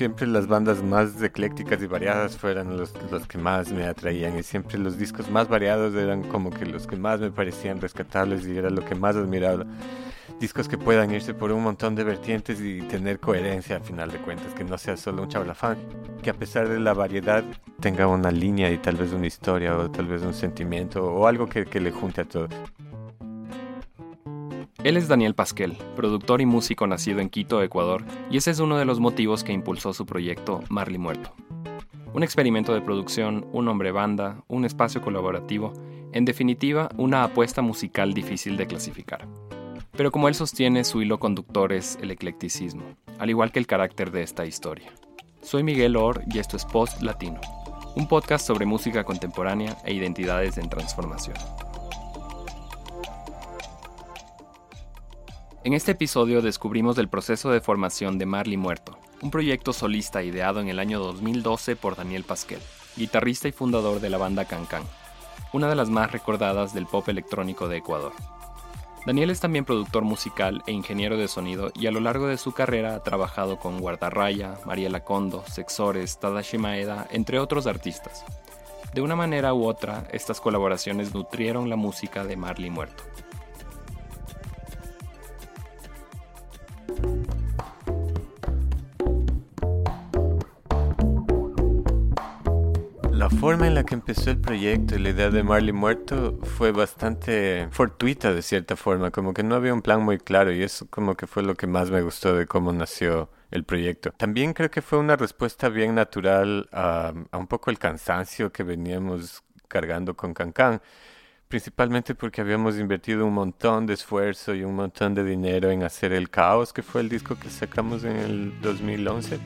siempre las bandas más eclécticas y variadas fueron los, los, que más me atraían y siempre los discos más variados eran como que los que más me parecían rescatables y era lo que más admiraba. Discos que puedan irse por un montón de vertientes y tener coherencia al final de cuentas, que no sea solo un chablafán, que a pesar de la variedad tenga una línea y tal vez una historia o tal vez un sentimiento o algo que, que le junte a todo. Él es Daniel Pasquel, productor y músico nacido en Quito, Ecuador, y ese es uno de los motivos que impulsó su proyecto Marley Muerto. Un experimento de producción, un hombre banda, un espacio colaborativo, en definitiva, una apuesta musical difícil de clasificar. Pero como él sostiene, su hilo conductor es el eclecticismo, al igual que el carácter de esta historia. Soy Miguel Or y esto es Post Latino, un podcast sobre música contemporánea e identidades en transformación. En este episodio descubrimos el proceso de formación de Marley Muerto, un proyecto solista ideado en el año 2012 por Daniel Pasquel, guitarrista y fundador de la banda Cancan, una de las más recordadas del pop electrónico de Ecuador. Daniel es también productor musical e ingeniero de sonido y a lo largo de su carrera ha trabajado con Guardarraya, Mariela Condo, Sexores, Tadashi Maeda, entre otros artistas. De una manera u otra, estas colaboraciones nutrieron la música de Marley Muerto. Forma en la que empezó el proyecto y la idea de Marley Muerto fue bastante fortuita de cierta forma, como que no había un plan muy claro y eso como que fue lo que más me gustó de cómo nació el proyecto. También creo que fue una respuesta bien natural a, un poco el cansancio que veníamos cargando con Cancan, principalmente porque habíamos invertido un montón de esfuerzo y un montón de dinero en hacer El Caos, que fue el disco que sacamos en el 2011.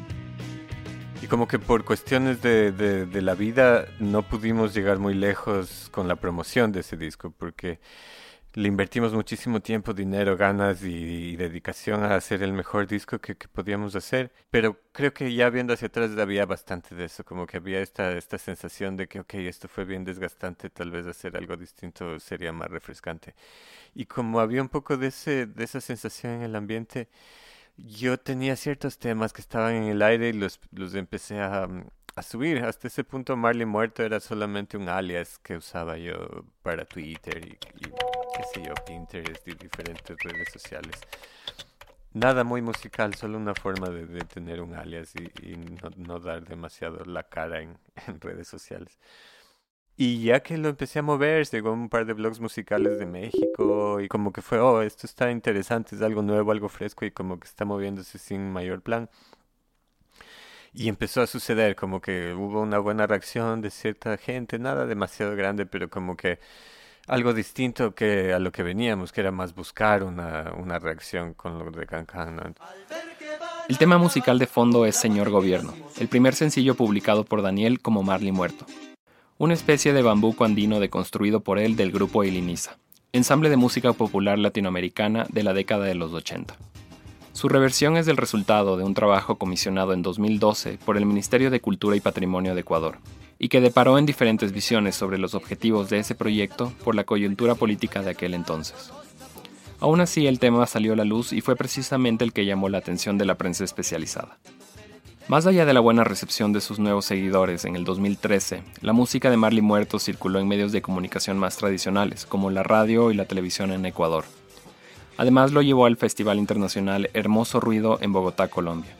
Y como que por cuestiones de, de, la vida no pudimos llegar muy lejos con la promoción de ese disco porque le invertimos muchísimo tiempo, dinero, ganas y, dedicación a hacer el mejor disco que, que, podíamos hacer. Pero creo que ya viendo hacia atrás había bastante de eso, como que había esta, esta sensación de que, ok, esto fue bien desgastante, tal vez hacer algo distinto sería más refrescante. Y como había un poco de, ese, de esa sensación en el ambiente, yo tenía ciertos temas que estaban en el aire y los, los empecé a, mm, a subir. Hasta ese punto Marley Muerto era solamente un alias que usaba yo para Twitter y, qué sé yo, Pinterest y diferentes redes sociales. Nada muy musical, solo una forma de, tener un alias y, no, no, dar demasiado la cara en, en redes sociales. Y ya que lo empecé a mover, llegó un par de blogs musicales de México y como que fue, oh, esto está interesante, es algo nuevo, algo fresco y como que está moviéndose sin mayor plan. Y empezó a suceder, como que hubo una buena reacción de cierta gente, nada demasiado grande, pero como que algo distinto que a lo que veníamos, que era más buscar una, una reacción con lo de Cancan. El tema musical de fondo es Señor Gobierno, el primer sencillo publicado por Daniel como Marley Muerto una especie de bambuco andino deconstruido por él del grupo Iliniza, ensamble de música popular latinoamericana de la década de los 80. Su reversión es el resultado de un trabajo comisionado en 2012 por el Ministerio de Cultura y Patrimonio de Ecuador, y que deparó en diferentes visiones sobre los objetivos de ese proyecto por la coyuntura política de aquel entonces. Aún así, el tema salió a la luz y fue precisamente el que llamó la atención de la prensa especializada. Más allá de la buena recepción de sus nuevos seguidores en el 2013, la música de Marley Muerto circuló en medios de comunicación más tradicionales, como la radio y la televisión en Ecuador. Además lo llevó al Festival Internacional Hermoso Ruido en Bogotá, Colombia.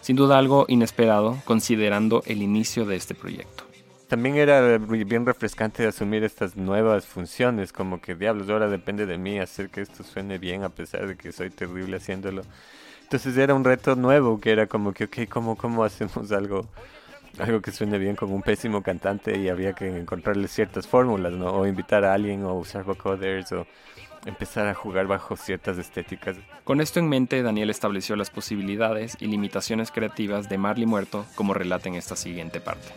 Sin duda algo inesperado, considerando el inicio de este proyecto. También era bien refrescante asumir estas nuevas funciones, como que diablos, ahora depende de mí hacer que esto suene bien a pesar de que soy terrible haciéndolo. Entonces era un reto nuevo que era como que, ok, ¿cómo, cómo hacemos algo, algo que suene bien con un pésimo cantante y había que encontrarle ciertas fórmulas, ¿no? O invitar a alguien o usar vocoders o empezar a jugar bajo ciertas estéticas. Con esto en mente, Daniel estableció las posibilidades y limitaciones creativas de Marley Muerto, como relata en esta siguiente parte.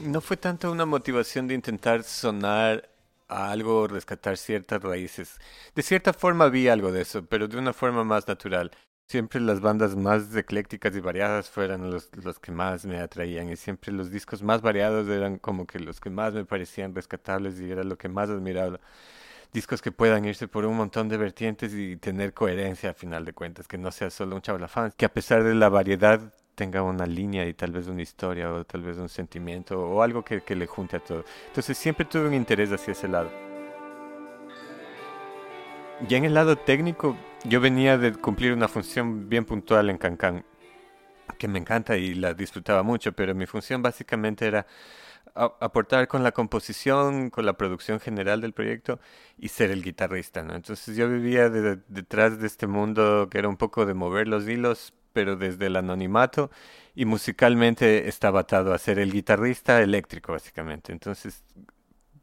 No fue tanto una motivación de intentar sonar a algo, rescatar ciertas raíces. De cierta forma vi algo de eso, pero de una forma más natural. Siempre las bandas más eclécticas y variadas fueron los, los que más me atraían y siempre los discos más variados eran como que los que más me parecían rescatables y era lo que más admiraba. Discos que puedan irse por un montón de vertientes y tener coherencia a final de cuentas, que no sea solo un chavalafán, que a pesar de la variedad tenga una línea y tal vez una historia o tal vez un sentimiento o algo que, que le junte a todo. Entonces siempre tuve un interés hacia ese lado. Ya en el lado técnico, yo venía de cumplir una función bien puntual en Cancan, que me encanta y la disfrutaba mucho, pero mi función básicamente era aportar con la composición, con la producción general del proyecto y ser el guitarrista, ¿no? Entonces yo vivía detrás de este mundo que era un poco de mover los hilos, pero desde el anonimato y musicalmente estaba atado a ser el guitarrista eléctrico, básicamente. Entonces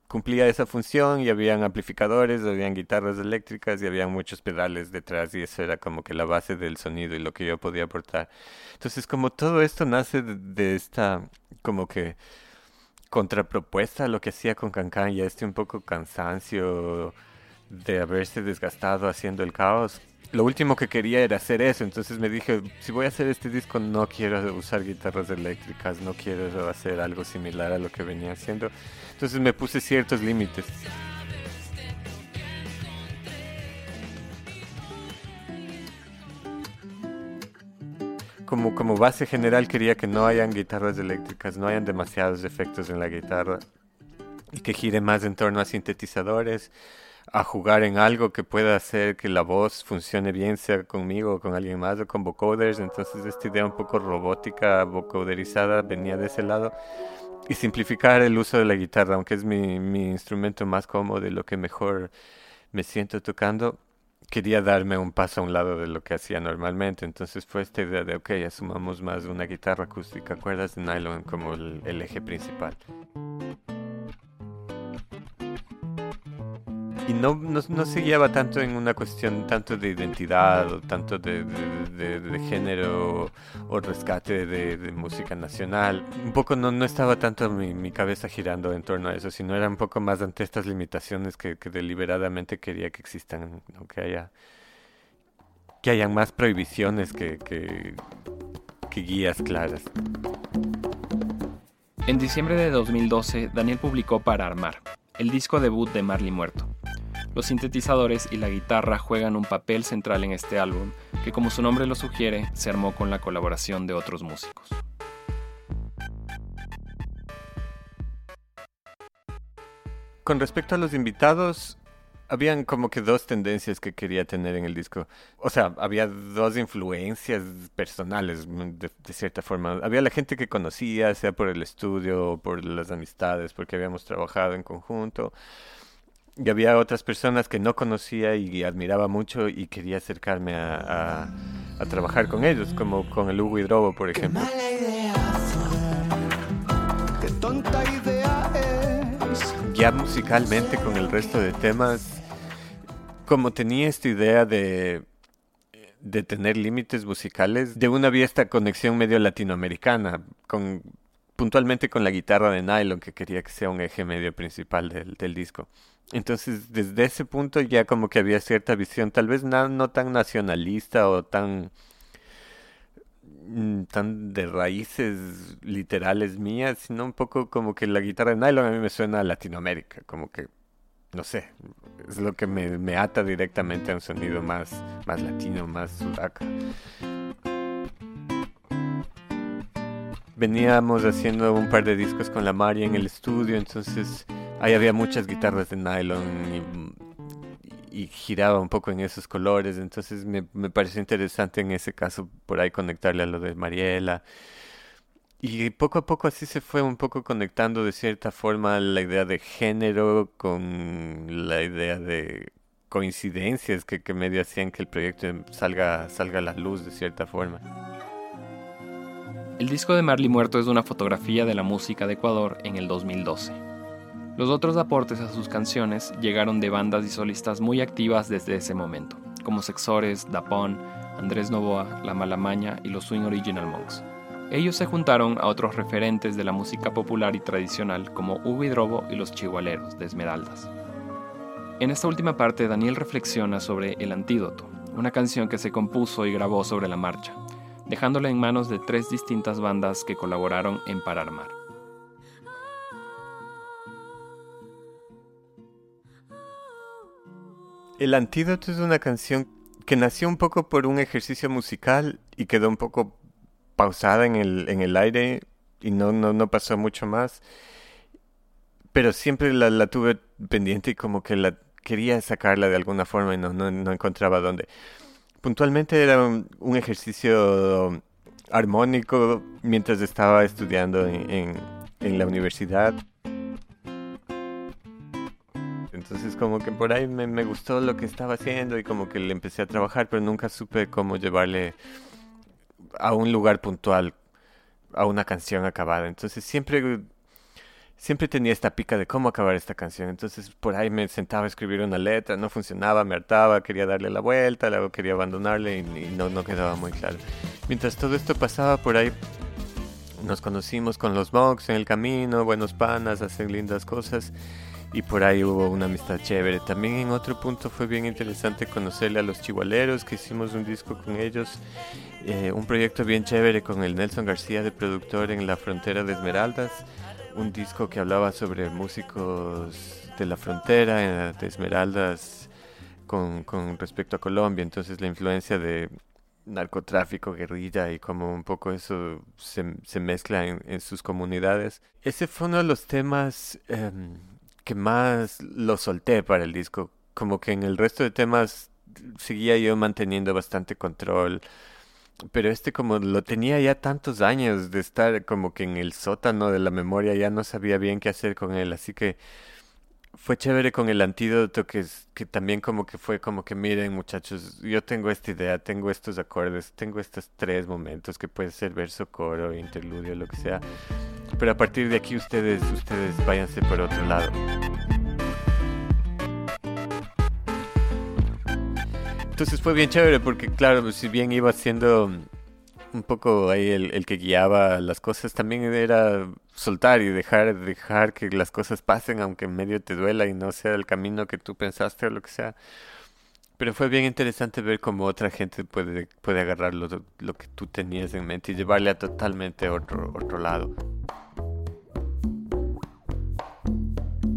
cumplía esa función y habían amplificadores, habían guitarras eléctricas y habían muchos pedales detrás y eso era como que la base del sonido y lo que yo podía aportar. Entonces como todo esto nace de, esta como que contrapropuesta a lo que hacía con Cancan y este un poco cansancio de haberse desgastado haciendo el caos. Lo último que quería era hacer eso, entonces me dije, si voy a hacer este disco no quiero usar guitarras eléctricas, no quiero hacer algo similar a lo que venía haciendo. Entonces me puse ciertos límites. Como, como base general quería que no hayan guitarras eléctricas, no hayan demasiados efectos en la guitarra y que gire más en torno a sintetizadores, a jugar en algo que pueda hacer que la voz funcione bien, sea conmigo o con alguien más o con vocoders. Entonces esta idea un poco robótica, vocoderizada, venía de ese lado y simplificar el uso de la guitarra, aunque es mi, instrumento más cómodo y lo que mejor me siento tocando, quería darme un paso a un lado de lo que hacía normalmente. Entonces fue esta idea de, ok, asumamos más una guitarra acústica, cuerdas de nylon como el eje principal. Y no, no, no, se guiaba tanto en una cuestión tanto de identidad o tanto de, de, género o rescate de, música nacional. Un poco no, no estaba tanto mi, mi, cabeza girando en torno a eso, sino era un poco más ante estas limitaciones que, que deliberadamente quería que existan, que haya que hayan más prohibiciones que, que, que guías claras. En diciembre de 2012, Daniel publicó Para Armar, el disco debut de Marley Muerto. Los sintetizadores y la guitarra juegan un papel central en este álbum, que como su nombre lo sugiere, se armó con la colaboración de otros músicos. Con respecto a los invitados, habían como que dos tendencias que quería tener en el disco. O sea, había dos influencias personales, de, de, cierta forma. Había la gente que conocía, sea por el estudio, por las amistades, porque habíamos trabajado en conjunto y había otras personas que no conocía y admiraba mucho y quería acercarme a, a, trabajar con ellos, como con el Hugo Hidrobo, por ejemplo. Ya musicalmente con el resto de temas, como tenía esta idea de, de tener límites musicales, de una había esta conexión medio latinoamericana, con puntualmente con la guitarra de nylon, que quería que sea un eje medio principal del, del disco. Entonces, desde ese punto ya como que había cierta visión, tal vez no, no tan nacionalista o tan, mm, tan de raíces literales mías, sino un poco como que la guitarra de nylon a mí me suena a Latinoamérica, como que, no sé, es lo que me, me ata directamente a un sonido más, más latino, más sudaca. Veníamos haciendo un par de discos con la Mari en el estudio, entonces Ahí había muchas guitarras de nylon y, giraba un poco en esos colores, entonces me, me, pareció interesante en ese caso por ahí conectarle a lo de Mariela. Y poco a poco así se fue un poco conectando de cierta forma la idea de género con la idea de coincidencias que, que medio hacían que el proyecto salga, salga a la luz de cierta forma. El disco de Marley Muerto es una fotografía de la música de Ecuador en el 2012. Los otros aportes a sus canciones llegaron de bandas y solistas muy activas desde ese momento, como Sexores, Dapón, Andrés Novoa, La Malamaña y los Swing Original Monks. Ellos se juntaron a otros referentes de la música popular y tradicional como Hugo Hidrobo y los Chihualeros de Esmeraldas. En esta última parte, Daniel reflexiona sobre El Antídoto, una canción que se compuso y grabó sobre la marcha, dejándola en manos de tres distintas bandas que colaboraron en Parar Mar. El antídoto es una canción que nació un poco por un ejercicio musical y quedó un poco pausada en el, en el aire y no, no, no pasó mucho más. Pero siempre la, la tuve pendiente y como que la quería sacarla de alguna forma y no, no, no encontraba dónde. Puntualmente era un, ejercicio armónico mientras estaba estudiando en, en, en la universidad. Entonces como que por ahí me, me, gustó lo que estaba haciendo y como que le empecé a trabajar, pero nunca supe cómo llevarle a un lugar puntual, a una canción acabada. Entonces siempre, siempre tenía esta pica de cómo acabar esta canción. Entonces por ahí me sentaba a escribir una letra, no funcionaba, me hartaba, quería darle la vuelta, luego quería abandonarle y, no, quedaba muy claro. Mientras todo esto pasaba por ahí, nos conocimos con los Mogs en el camino, buenos panas, hacen lindas cosas y por ahí hubo una amistad chévere. También en otro punto fue bien interesante conocerle a los chihualeros, que hicimos un disco con ellos, eh, un proyecto bien chévere con el Nelson García de productor en la frontera de Esmeraldas, un disco que hablaba sobre músicos de la frontera eh, de Esmeraldas con, respecto a Colombia, entonces la influencia de narcotráfico, guerrilla y como un poco eso se, se mezcla en, sus comunidades. Ese fue uno de los temas eh, que más lo solté para el disco. Como que en el resto de temas seguía yo manteniendo bastante control. Pero este como lo tenía ya tantos años de estar como que en el sótano de la memoria, ya no sabía bien qué hacer con él. Así que fue chévere con el antídoto que, que también como que fue como que miren muchachos, yo tengo esta idea, tengo estos acordes, tengo estos tres momentos que puede ser verso, coro, interludio, lo que sea. Pero a partir de aquí ustedes, ustedes váyanse por otro lado. Entonces fue bien chévere porque claro, si bien iba siendo un poco ahí el, el, que guiaba las cosas, también era soltar y dejar, dejar que las cosas pasen aunque en medio te duela y no sea el camino que tú pensaste o lo que sea. Pero fue bien interesante ver cómo otra gente puede, puede agarrar lo, lo que tú tenías en mente y llevarle a totalmente otro, otro lado.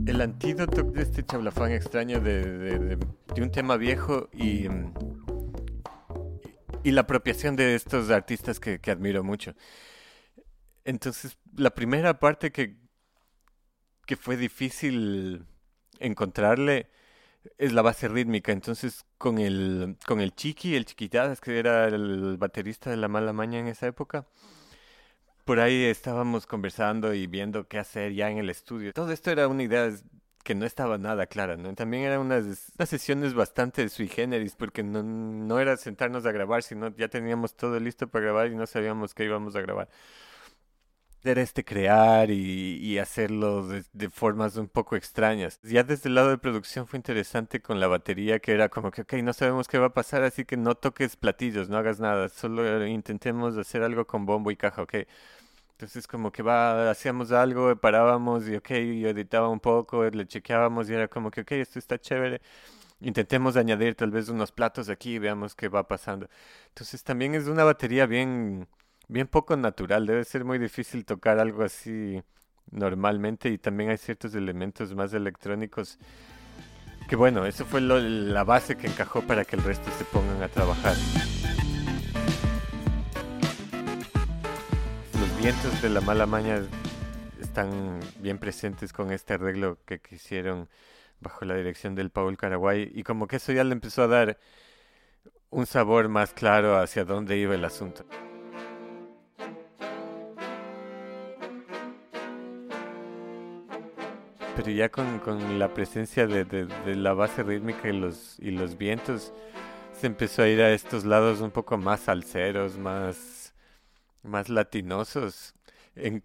El antídoto de este chablafán extraño de, un tema viejo y, y la apropiación de estos artistas que, admiro mucho. Entonces, la primera parte que, que fue difícil encontrarle es la base rítmica. Entonces, con el, con el Chiqui, el Chiquitadas, que era el baterista de La Mala Maña en esa época, por ahí estábamos conversando y viendo qué hacer ya en el estudio. Todo esto era una idea que no estaba nada clara, ¿no? También eran unas, sesiones bastante sui generis, porque no, no era sentarnos a grabar, sino ya teníamos todo listo para grabar y no sabíamos qué íbamos a grabar este crear y, y hacerlo de, de, formas un poco extrañas. Ya desde el lado de producción fue interesante con la batería que era como que, ok, no sabemos qué va a pasar, así que no toques platillos, no hagas nada, solo intentemos hacer algo con bombo y caja, ok. Entonces como que va, hacíamos algo, parábamos y ok, yo editaba un poco, le chequeábamos y era como que, ok, esto está chévere. Intentemos añadir tal vez unos platos aquí y veamos qué va pasando. Entonces también es una batería bien bien poco natural. Debe ser muy difícil tocar algo así normalmente y también hay ciertos elementos más electrónicos que bueno, eso fue lo, la base que encajó para que el resto se pongan a trabajar. Los vientos de la mala maña están bien presentes con este arreglo que hicieron bajo la dirección del Paul Caraguay y como que eso ya le empezó a dar un sabor más claro hacia dónde iba el asunto. Pero ya con, con la presencia de, de, la base rítmica y los, y los vientos, se empezó a ir a estos lados un poco más salseros, más, más latinosos, en,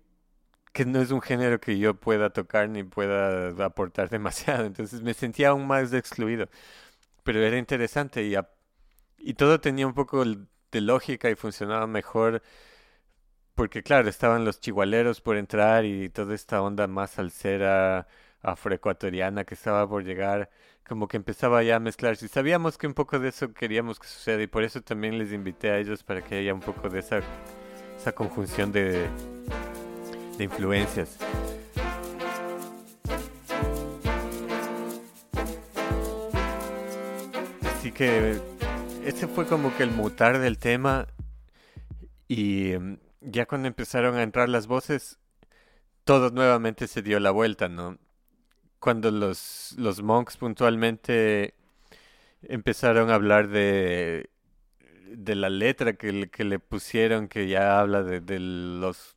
que no es un género que yo pueda tocar ni pueda aportar demasiado, entonces me sentía aún más excluido, pero era interesante y, y todo tenía un poco de lógica y funcionaba mejor porque claro, estaban los chihualeros por entrar y toda esta onda más salsera afroecuatoriana que estaba por llegar como que empezaba ya a mezclarse. Sabíamos que un poco de eso queríamos que suceda y por eso también les invité a ellos para que haya un poco de esa, esa conjunción de, de influencias. Así que ese fue como que el mutar del tema y mm, ya cuando empezaron a entrar las voces, todo nuevamente se dio la vuelta, ¿no? Cuando los, los monks puntualmente empezaron a hablar de, de la letra que, que le pusieron, que ya habla de, los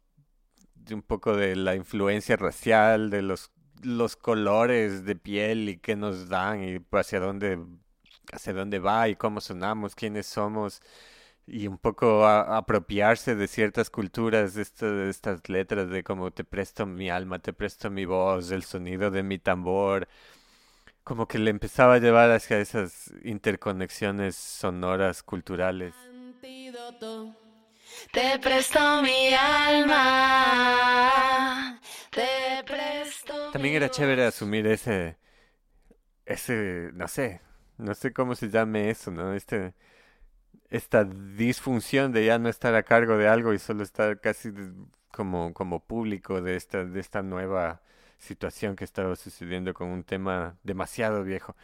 un poco de la influencia racial, de los, los colores de piel y qué nos dan y hacia dónde, hacia dónde va y cómo sonamos, quiénes somos y un poco apropiarse de ciertas culturas, de, de, estas letras, de como te presto mi alma, te presto mi voz, el sonido de mi tambor, como que le empezaba a llevar hacia esas interconexiones sonoras culturales. Te presto mi alma, te presto También era chévere asumir ese, ese, no sé, no sé cómo se llame eso, ¿no? Este esta disfunción de ya no estar a cargo de algo y solo estar casi como, como público de esta, de esta nueva situación que estaba sucediendo con un tema demasiado viejo.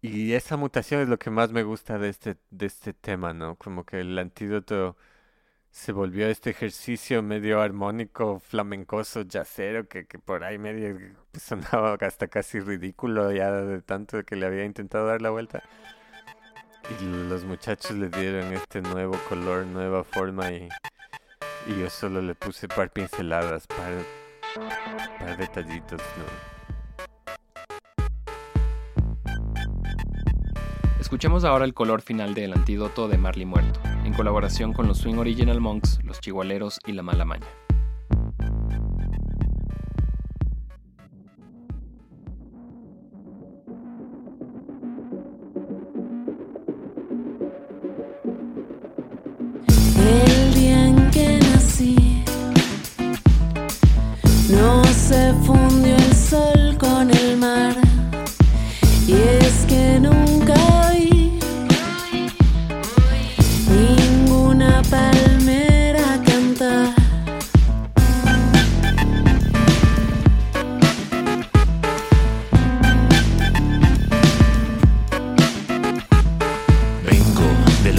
Y esa mutación es lo que más me gusta de este, de este tema, ¿no? Como que el antídoto se volvió este ejercicio medio armónico, flamencoso, yacero, que, que por ahí medio sonaba hasta casi ridículo ya de tanto que le había intentado dar la vuelta. Y los muchachos le dieron este nuevo color, nueva forma y, y yo solo le puse par pinceladas, par, par detallitos, Escuchemos ahora el color final del antídoto de Marley Muerto, en colaboración con los Swing Original Monks, los Chihualeros y la Mala Maña.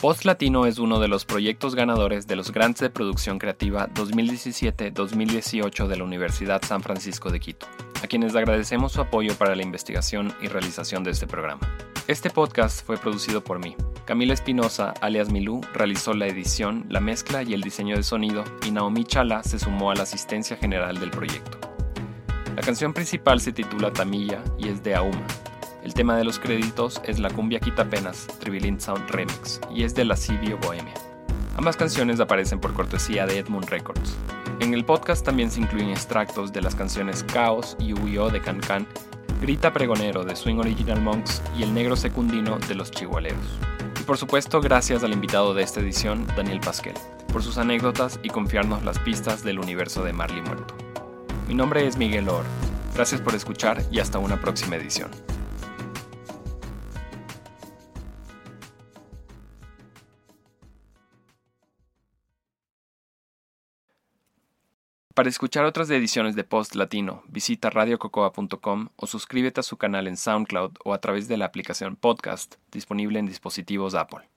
Post Latino es uno de los proyectos ganadores de los Grants de Producción Creativa 2017-2018 de la Universidad San Francisco de Quito, a quienes agradecemos su apoyo para la investigación y realización de este programa. Este podcast fue producido por mí. Camila Espinosa, alias Milú, realizó la edición, la mezcla y el diseño de sonido, y Naomi Chala se sumó a la asistencia general del proyecto. La canción principal se titula Tamilla y es de Auma, el tema de los créditos es La cumbia quita penas, Tribilin Sound Remix, y es de la Lascivio Bohemia. Ambas canciones aparecen por cortesía de Edmund Records. En el podcast también se incluyen extractos de las canciones Caos y Huyo de Can Can, Grita Pregonero de Swing Original Monks y El Negro Secundino de Los Chihualeros. Y por supuesto, gracias al invitado de esta edición, Daniel Pasquel, por sus anécdotas y confiarnos las pistas del universo de Marley Muerto. Mi nombre es Miguel Or. Gracias por escuchar y hasta una próxima edición. Para escuchar otras ediciones de Post Latino, visita radiococoa.com o suscríbete a su canal en SoundCloud o a través de la aplicación Podcast disponible en dispositivos Apple.